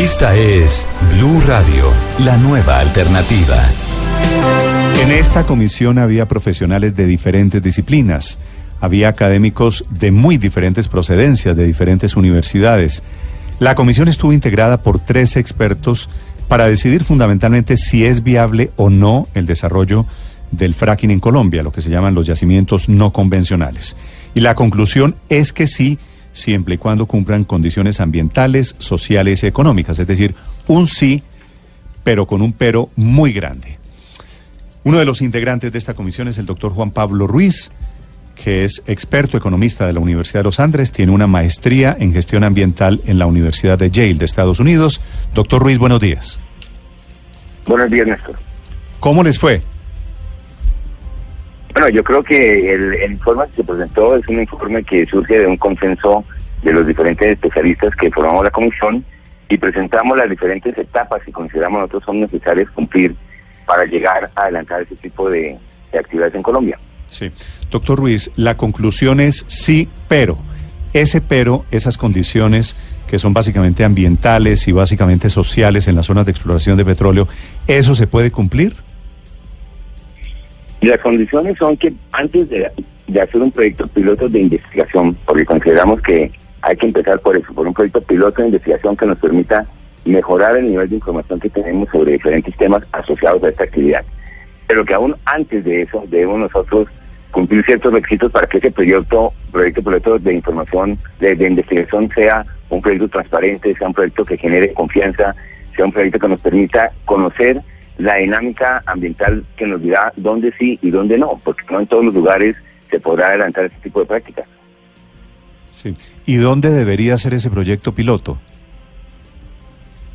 Esta es Blue Radio, la nueva alternativa. En esta comisión había profesionales de diferentes disciplinas, había académicos de muy diferentes procedencias, de diferentes universidades. La comisión estuvo integrada por tres expertos para decidir fundamentalmente si es viable o no el desarrollo del fracking en Colombia, lo que se llaman los yacimientos no convencionales. Y la conclusión es que sí, siempre y cuando cumplan condiciones ambientales, sociales y económicas, es decir, un sí, pero con un pero muy grande. Uno de los integrantes de esta comisión es el doctor Juan Pablo Ruiz, que es experto economista de la Universidad de los Andes, tiene una maestría en gestión ambiental en la Universidad de Yale de Estados Unidos. Doctor Ruiz, buenos días. Buenos días, Néstor. ¿Cómo les fue? Bueno, yo creo que el, informe que se presentó es un informe que surge de un consenso de los diferentes especialistas que formamos la comisión y presentamos las diferentes etapas que consideramos nosotros son necesarias cumplir para llegar a adelantar ese tipo de, actividades en Colombia. Sí. Doctor Ruiz, la conclusión es sí, pero. Ese pero, esas condiciones que son básicamente ambientales y básicamente sociales en las zonas de exploración de petróleo, ¿eso se puede cumplir? Y las condiciones son que antes de, hacer un proyecto piloto de investigación, porque consideramos que hay que empezar por eso, por un proyecto piloto de investigación que nos permita mejorar el nivel de información que tenemos sobre diferentes temas asociados a esta actividad. Pero que aún antes de eso debemos nosotros cumplir ciertos requisitos para que ese proyecto, proyecto piloto de información, de, de investigación sea un proyecto transparente, sea un proyecto que genere confianza, sea un proyecto que nos permita conocer la dinámica ambiental que nos dirá dónde sí y dónde no, porque no en todos los lugares se podrá adelantar este tipo de prácticas. Sí. ¿Y dónde debería ser ese proyecto piloto?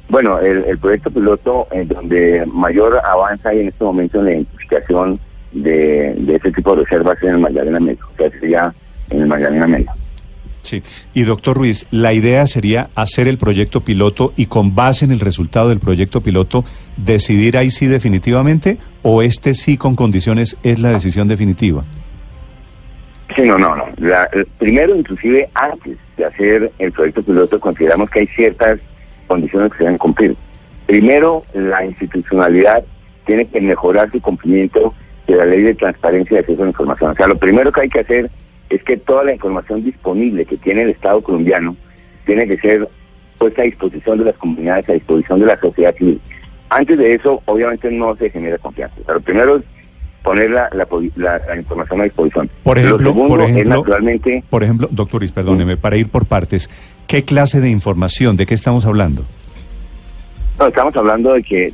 Bueno, el, proyecto piloto en donde mayor avanza hay en este momento en la identificación de, de ese tipo de reservas en el Magdalena Medio, o sea, sería en el Magdalena Medio. Sí, y doctor Ruiz, la idea sería hacer el proyecto piloto y con base en el resultado del proyecto piloto decidir ahí sí definitivamente o este sí con condiciones es la decisión definitiva. Sí, no, no, no. primero, inclusive antes de hacer el proyecto piloto, consideramos que hay ciertas condiciones que se deben cumplir. Primero, la institucionalidad tiene que mejorar su cumplimiento de la ley de transparencia y acceso a la información. O sea, lo primero que hay que hacer es que toda la información disponible que tiene el Estado colombiano tiene que ser puesta a disposición de las comunidades, a disposición de la sociedad civil. Antes de eso, obviamente no se genera confianza. Pero primero es poner la, la, información a disposición. Por ejemplo, por ejemplo, naturalmente, por ejemplo, doctor Is, perdóneme, para ir por partes, ¿qué clase de información, de qué estamos hablando? No, estamos hablando de que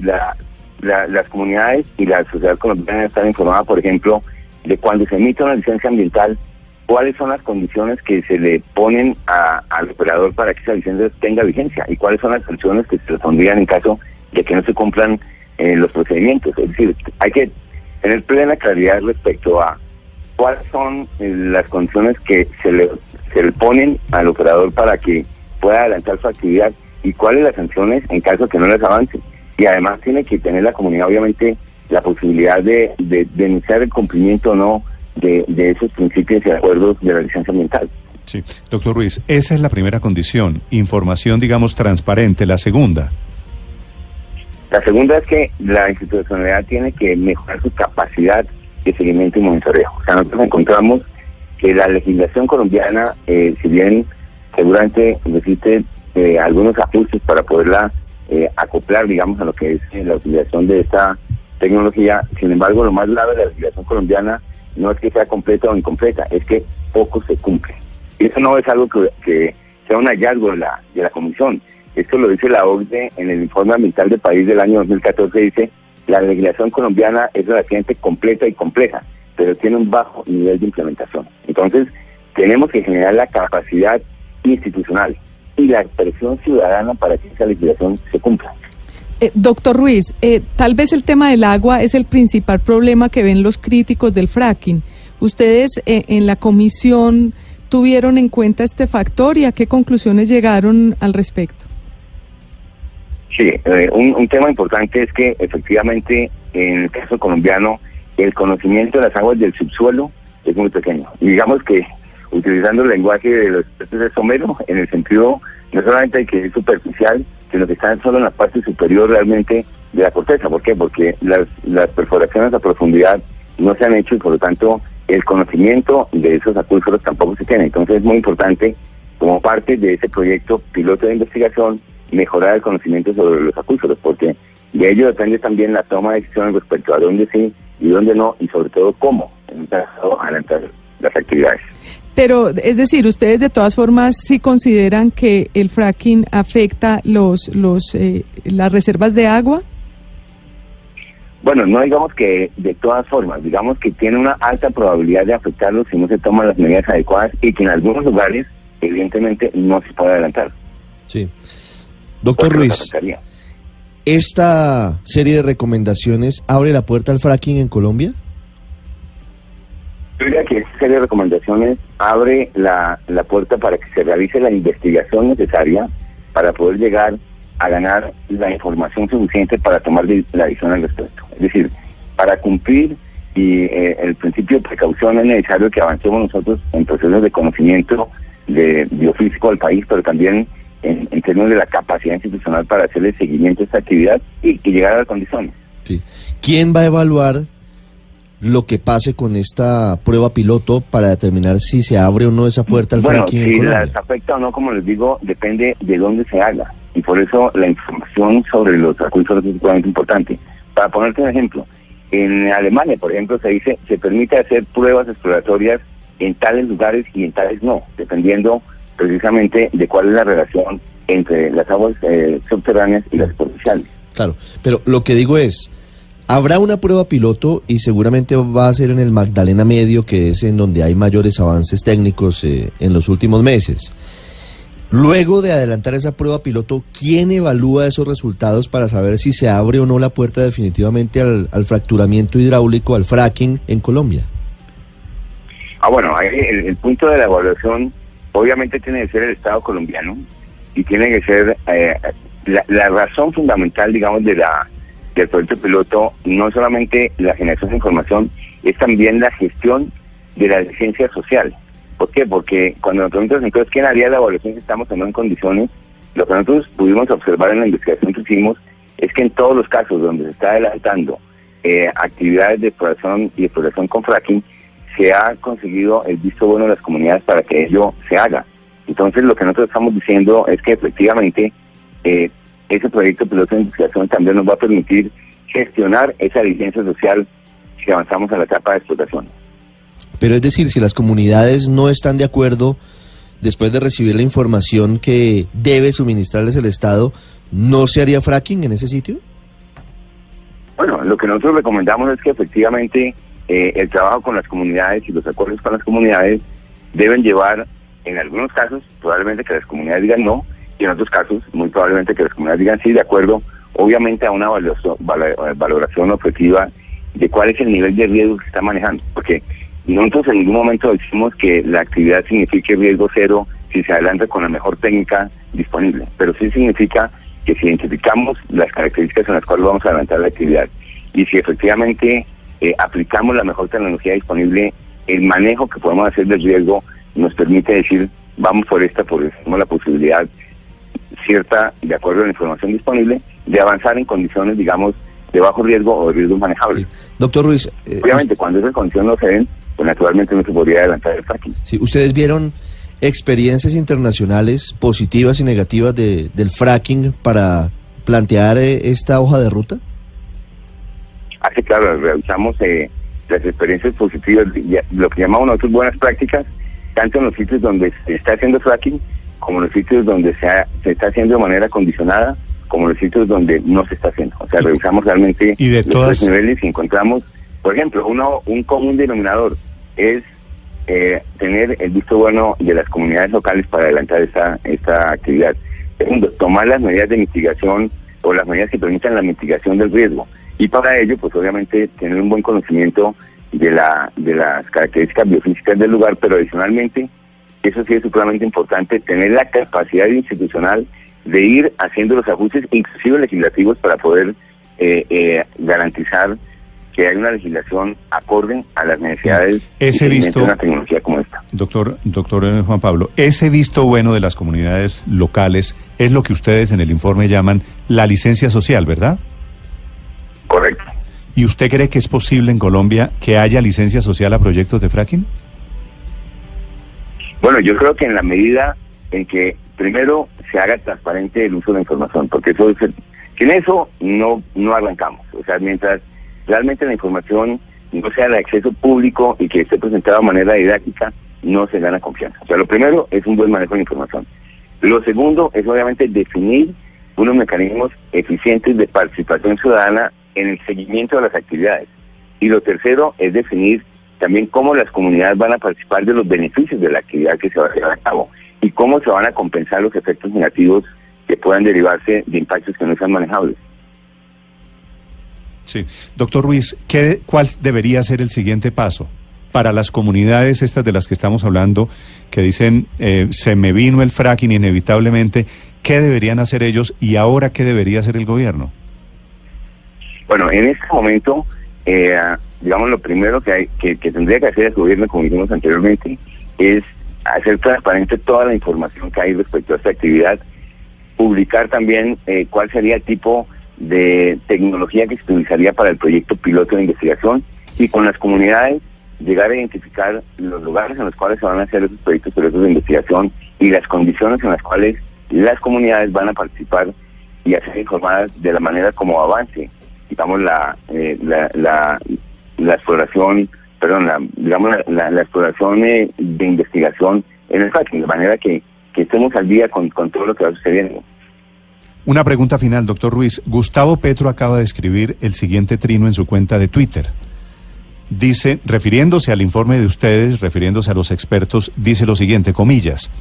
las comunidades y la sociedad colombiana están informadas, por ejemplo, de cuando se emite una licencia ambiental, cuáles son las condiciones que se le ponen al operador para que esa licencia tenga vigencia y cuáles son las sanciones que se pondrían en caso de que no se cumplan eh, los procedimientos. Es decir, hay que tener plena claridad respecto a cuáles son eh, las condiciones que se le, se le ponen al operador para que pueda adelantar su actividad y cuáles las sanciones en caso de que no las avance. Y además tiene que tener la comunidad, obviamente, la posibilidad de, de denunciar el cumplimiento o no de, esos principios y acuerdos de la licencia ambiental. Sí, doctor Ruiz, esa es la primera condición, información, digamos, transparente. La segunda. La segunda es que la institucionalidad tiene que mejorar su capacidad de seguimiento y monitoreo. O sea, nosotros encontramos que la legislación colombiana, eh, si bien seguramente necesite eh, algunos ajustes para poderla eh, acoplar, digamos, a lo que es la utilización de esta tecnología, sin embargo, lo más grave de la legislación colombiana no es que sea completa o incompleta, es que poco se cumple. Eso no es algo que, sea un hallazgo de la, de la Comisión. Esto lo dice la OCDE en el informe ambiental del país del año 2014, dice, la legislación colombiana es relativamente completa y compleja, pero tiene un bajo nivel de implementación. Entonces, tenemos que generar la capacidad institucional y la presión ciudadana para que esa legislación se cumpla. Eh, doctor Ruiz, eh, tal vez el tema del agua es el principal problema que ven los críticos del fracking. ¿Ustedes eh, en la comisión tuvieron en cuenta este factor y a qué conclusiones llegaron al respecto? Sí, un, tema importante es que efectivamente en el caso colombiano el conocimiento de las aguas del subsuelo es muy pequeño. Y digamos que utilizando el lenguaje de los expertos de Somero, en el sentido no solamente de que es superficial, sino que están solo en la parte superior realmente de la corteza. ¿Por qué? Porque las, las perforaciones a profundidad no se han hecho y por lo tanto el conocimiento de esos acuíferos tampoco se tiene. Entonces es muy importante, como parte de ese proyecto piloto de investigación, mejorar el conocimiento sobre los acuíferos, porque de ello depende también la toma de decisiones respecto a dónde sí y dónde no, y sobre todo cómo en adelantar las actividades. Pero, es decir, ustedes de todas formas sí consideran que el fracking afecta los, los, eh, las reservas de agua. Bueno, no digamos que de todas formas, digamos que tiene una alta probabilidad de afectarlo si no se toman las medidas adecuadas y que en algunos lugares, evidentemente, no se puede adelantar. Sí. Doctor Ruiz, ¿esta serie de recomendaciones abre la puerta al fracking en Colombia? Yo diría que esta serie de recomendaciones abre la, la puerta para que se realice la investigación necesaria para poder llegar a ganar la información suficiente para tomar la decisión al respecto. Es decir, para cumplir y eh, el principio de precaución es necesario que avancemos nosotros en procesos de conocimiento de biofísico del país, pero también en, términos de la capacidad institucional para hacerle seguimiento a esta actividad y, que llegar a las condiciones. Sí. ¿Quién va a evaluar lo que pase con esta prueba piloto para determinar si se abre o no esa puerta al bueno, si las afecta o no, como les digo, depende de dónde se haga y por eso la información sobre los acuíferos es sumamente importante. Para ponerte un ejemplo, en Alemania, por ejemplo, se dice se permite hacer pruebas exploratorias en tales lugares y en tales no, dependiendo precisamente de cuál es la relación entre las aguas eh, subterráneas y las superficiales. Claro, pero lo que digo es, habrá una prueba piloto y seguramente va a ser en el Magdalena Medio, que es en donde hay mayores avances técnicos eh, en los últimos meses. Luego de adelantar esa prueba piloto, ¿quién evalúa esos resultados para saber si se abre o no la puerta definitivamente al, fracturamiento hidráulico, al fracking en Colombia? Ah, bueno, el, punto de la evaluación obviamente tiene que ser el Estado colombiano y tiene que ser eh, la, razón fundamental, digamos, de la del proyecto piloto, no solamente la generación de información, es también la gestión de la licencia social. ¿Por qué? Porque cuando nos preguntan entonces quién haría la evaluación estamos o no en condiciones, lo que nosotros pudimos observar en la investigación que hicimos es que en todos los casos donde se está adelantando eh, actividades de exploración y exploración con fracking, se ha conseguido el visto bueno de las comunidades para que ello se haga. Entonces lo que nosotros estamos diciendo es que efectivamente eh, ese proyecto piloto de investigación también nos va a permitir gestionar esa licencia social si avanzamos a la etapa de explotación. Pero es decir, si las comunidades no están de acuerdo después de recibir la información que debe suministrarles el Estado, ¿no se haría fracking en ese sitio? Bueno, lo que nosotros recomendamos es que efectivamente eh, el trabajo con las comunidades y los acuerdos con las comunidades deben llevar, en algunos casos, probablemente que las comunidades digan no, y en otros casos, muy probablemente que las comunidades digan sí, de acuerdo, obviamente a una valoración objetiva de cuál es el nivel de riesgo que se está manejando, porque nosotros en ningún momento decimos que la actividad signifique riesgo cero si se adelanta con la mejor técnica disponible, pero sí significa que si identificamos las características en las cuales vamos a adelantar la actividad y si efectivamente eh, aplicamos la mejor tecnología disponible, el manejo que podemos hacer del riesgo nos permite decir, vamos por esta, porque tenemos la posibilidad cierta, de acuerdo a la información disponible, de avanzar en condiciones, digamos, de bajo riesgo o de riesgo manejable. Doctor Ruiz. Eh, Obviamente, cuando esas condiciones no se den, pues naturalmente no se podría adelantar el fracking. Sí, ¿ustedes vieron experiencias internacionales positivas y negativas de, del fracking para plantear eh, esta hoja de ruta? Así, claro, realizamos eh, las experiencias positivas, lo que llamamos nosotros buenas prácticas, tanto en los sitios donde se está haciendo fracking, como los sitios donde se, se está haciendo de manera condicionada, como los sitios donde no se está haciendo. O sea, revisamos realmente ¿Y de los niveles y encontramos por ejemplo, uno, un común denominador es eh, tener el visto bueno de las comunidades locales para adelantar esta, esta actividad. Segundo, tomar las medidas de mitigación o las medidas que permitan la mitigación del riesgo. Y para ello, pues obviamente, tener un buen conocimiento de, la, de las características biofísicas del lugar, pero adicionalmente, eso sí es supremamente importante, tener la capacidad institucional de ir haciendo los ajustes, inclusive legislativos, para poder eh, eh, garantizar que hay una legislación acorde a las necesidades ese visto, de una tecnología como esta. Doctor, doctor eh, Juan Pablo, ese visto bueno de las comunidades locales es lo que ustedes en el informe llaman la licencia social, ¿verdad? Correcto. ¿Y usted cree que es posible en Colombia que haya licencia social a proyectos de fracking? Bueno, yo creo que en la medida en que primero se haga transparente el uso de la información, porque eso es el- sin eso no no arrancamos. O sea, mientras realmente la información no sea de acceso público y que esté presentada de manera didáctica, no se gana confianza. O sea, lo primero es un buen manejo de la información. Lo segundo es obviamente definir unos mecanismos eficientes de participación ciudadana en el seguimiento de las actividades. Y lo tercero es definir también cómo las comunidades van a participar de los beneficios de la actividad que se va a llevar a cabo y cómo se van a compensar los efectos negativos que puedan derivarse de impactos que no sean manejables. Sí. Doctor Ruiz, ¿qué, ¿cuál debería ser el siguiente paso para las comunidades estas de las que estamos hablando, que dicen, eh, se me vino el fracking inevitablemente, ¿qué deberían hacer ellos y ahora qué debería hacer el gobierno? Bueno, en este momento, eh, digamos, lo primero que, hay, que, que tendría que hacer el gobierno, como dijimos anteriormente, es hacer transparente toda la información que hay respecto a esta actividad, publicar también eh, cuál sería el tipo de tecnología que se utilizaría para el proyecto piloto de investigación y con las comunidades llegar a identificar los lugares en los cuales se van a hacer esos proyectos pilotos de investigación y las condiciones en las cuales las comunidades van a participar y a ser informadas de la manera como avance, digamos, la, eh, la, la, la exploración, perdón, la, digamos, la, exploración eh, de investigación en el fracking, de manera que, que estemos al día con, con todo lo que va sucediendo. Una pregunta final, doctor Ruiz. Gustavo Petro acaba de escribir el siguiente trino en su cuenta de Twitter. Dice, refiriéndose al informe de ustedes, refiriéndose a los expertos, dice lo siguiente, comillas,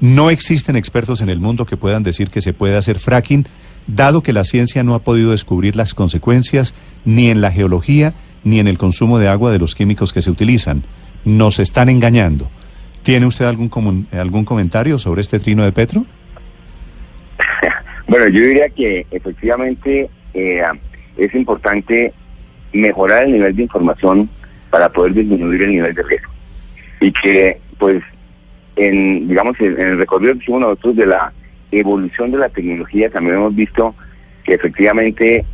no existen expertos en el mundo que puedan decir que se puede hacer fracking, dado que la ciencia no ha podido descubrir las consecuencias ni en la geología ni en el consumo de agua de los químicos que se utilizan. Nos están engañando. ¿Tiene usted algún, comun- algún comentario sobre este trino de Petro? Bueno, yo diría que efectivamente eh, es importante mejorar el nivel de información para poder disminuir el nivel de riesgo. Y que, pues, en, digamos, en, el recorrido que hicimos nosotros de la evolución de la tecnología, también hemos visto que efectivamente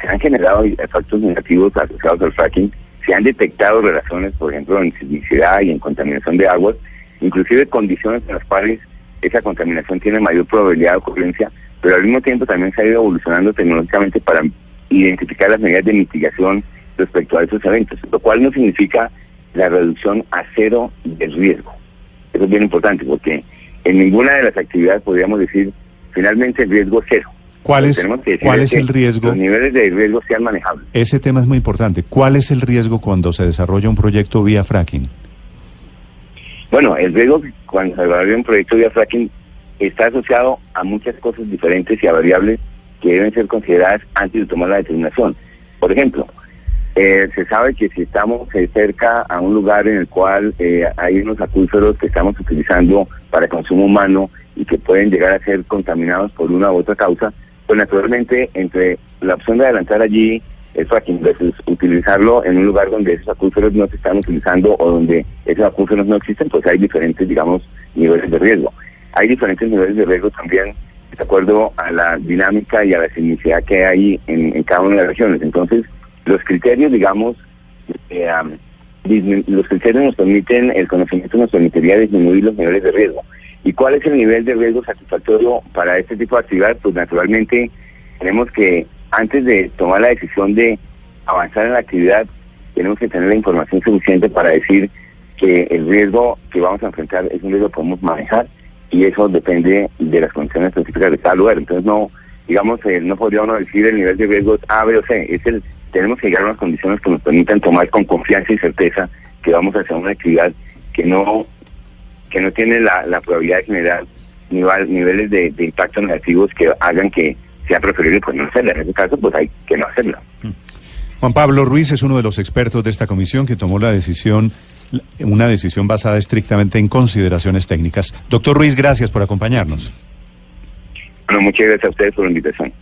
se han generado efectos negativos asociados al fracking, se han detectado relaciones, por ejemplo, en sismicidad y en contaminación de aguas, inclusive condiciones en las cuales esa contaminación tiene mayor probabilidad de ocurrencia, pero al mismo tiempo también se ha ido evolucionando tecnológicamente para identificar las medidas de mitigación respecto a esos eventos, lo cual no significa la reducción a cero del riesgo. Eso es bien importante porque en ninguna de las actividades podríamos decir finalmente el riesgo es cero. ¿Cuál es, cuál es el riesgo? Los niveles de riesgo sean manejables. Ese tema es muy importante. ¿Cuál es el riesgo cuando se desarrolla un proyecto vía fracking? Bueno, el riesgo cuando se evalúa un proyecto de fracking está asociado a muchas cosas diferentes y a variables que deben ser consideradas antes de tomar la determinación. Por ejemplo, eh, se sabe que si estamos eh, cerca a un lugar en el cual eh, hay unos acuíferos que estamos utilizando para consumo humano y que pueden llegar a ser contaminados por una u otra causa, pues naturalmente entre la opción de adelantar allí el fracking versus utilizarlo en un lugar donde esos acuíferos no se están utilizando o donde esos acuíferos no existen, pues hay diferentes, digamos, niveles de riesgo. Hay diferentes niveles de riesgo también de acuerdo a la dinámica y a la sismicidad que hay en, cada una de las regiones. Entonces, los criterios, digamos, eh, los criterios nos permiten, el conocimiento nos permitiría disminuir los niveles de riesgo. ¿Y cuál es el nivel de riesgo satisfactorio para este tipo de actividad? Pues naturalmente tenemos que, antes de tomar la decisión de avanzar en la actividad, tenemos que tener la información suficiente para decir que el riesgo que vamos a enfrentar es un riesgo que podemos manejar y eso depende de las condiciones específicas de cada lugar. Entonces no, digamos, eh, no podría uno decir el nivel de riesgo es A, B o C. Es el, tenemos que llegar a unas condiciones que nos permitan tomar con confianza y certeza que vamos a hacer una actividad que no que no tiene la, la probabilidad de generar nivel, niveles de, de impacto negativos que hagan que sea preferible pues no hacerla. En ese caso, pues hay que no hacerla. Juan Pablo Ruiz es uno de los expertos de esta comisión que tomó la decisión, una decisión basada estrictamente en consideraciones técnicas. Doctor Ruiz, gracias por acompañarnos. Bueno, muchas gracias a ustedes por la invitación.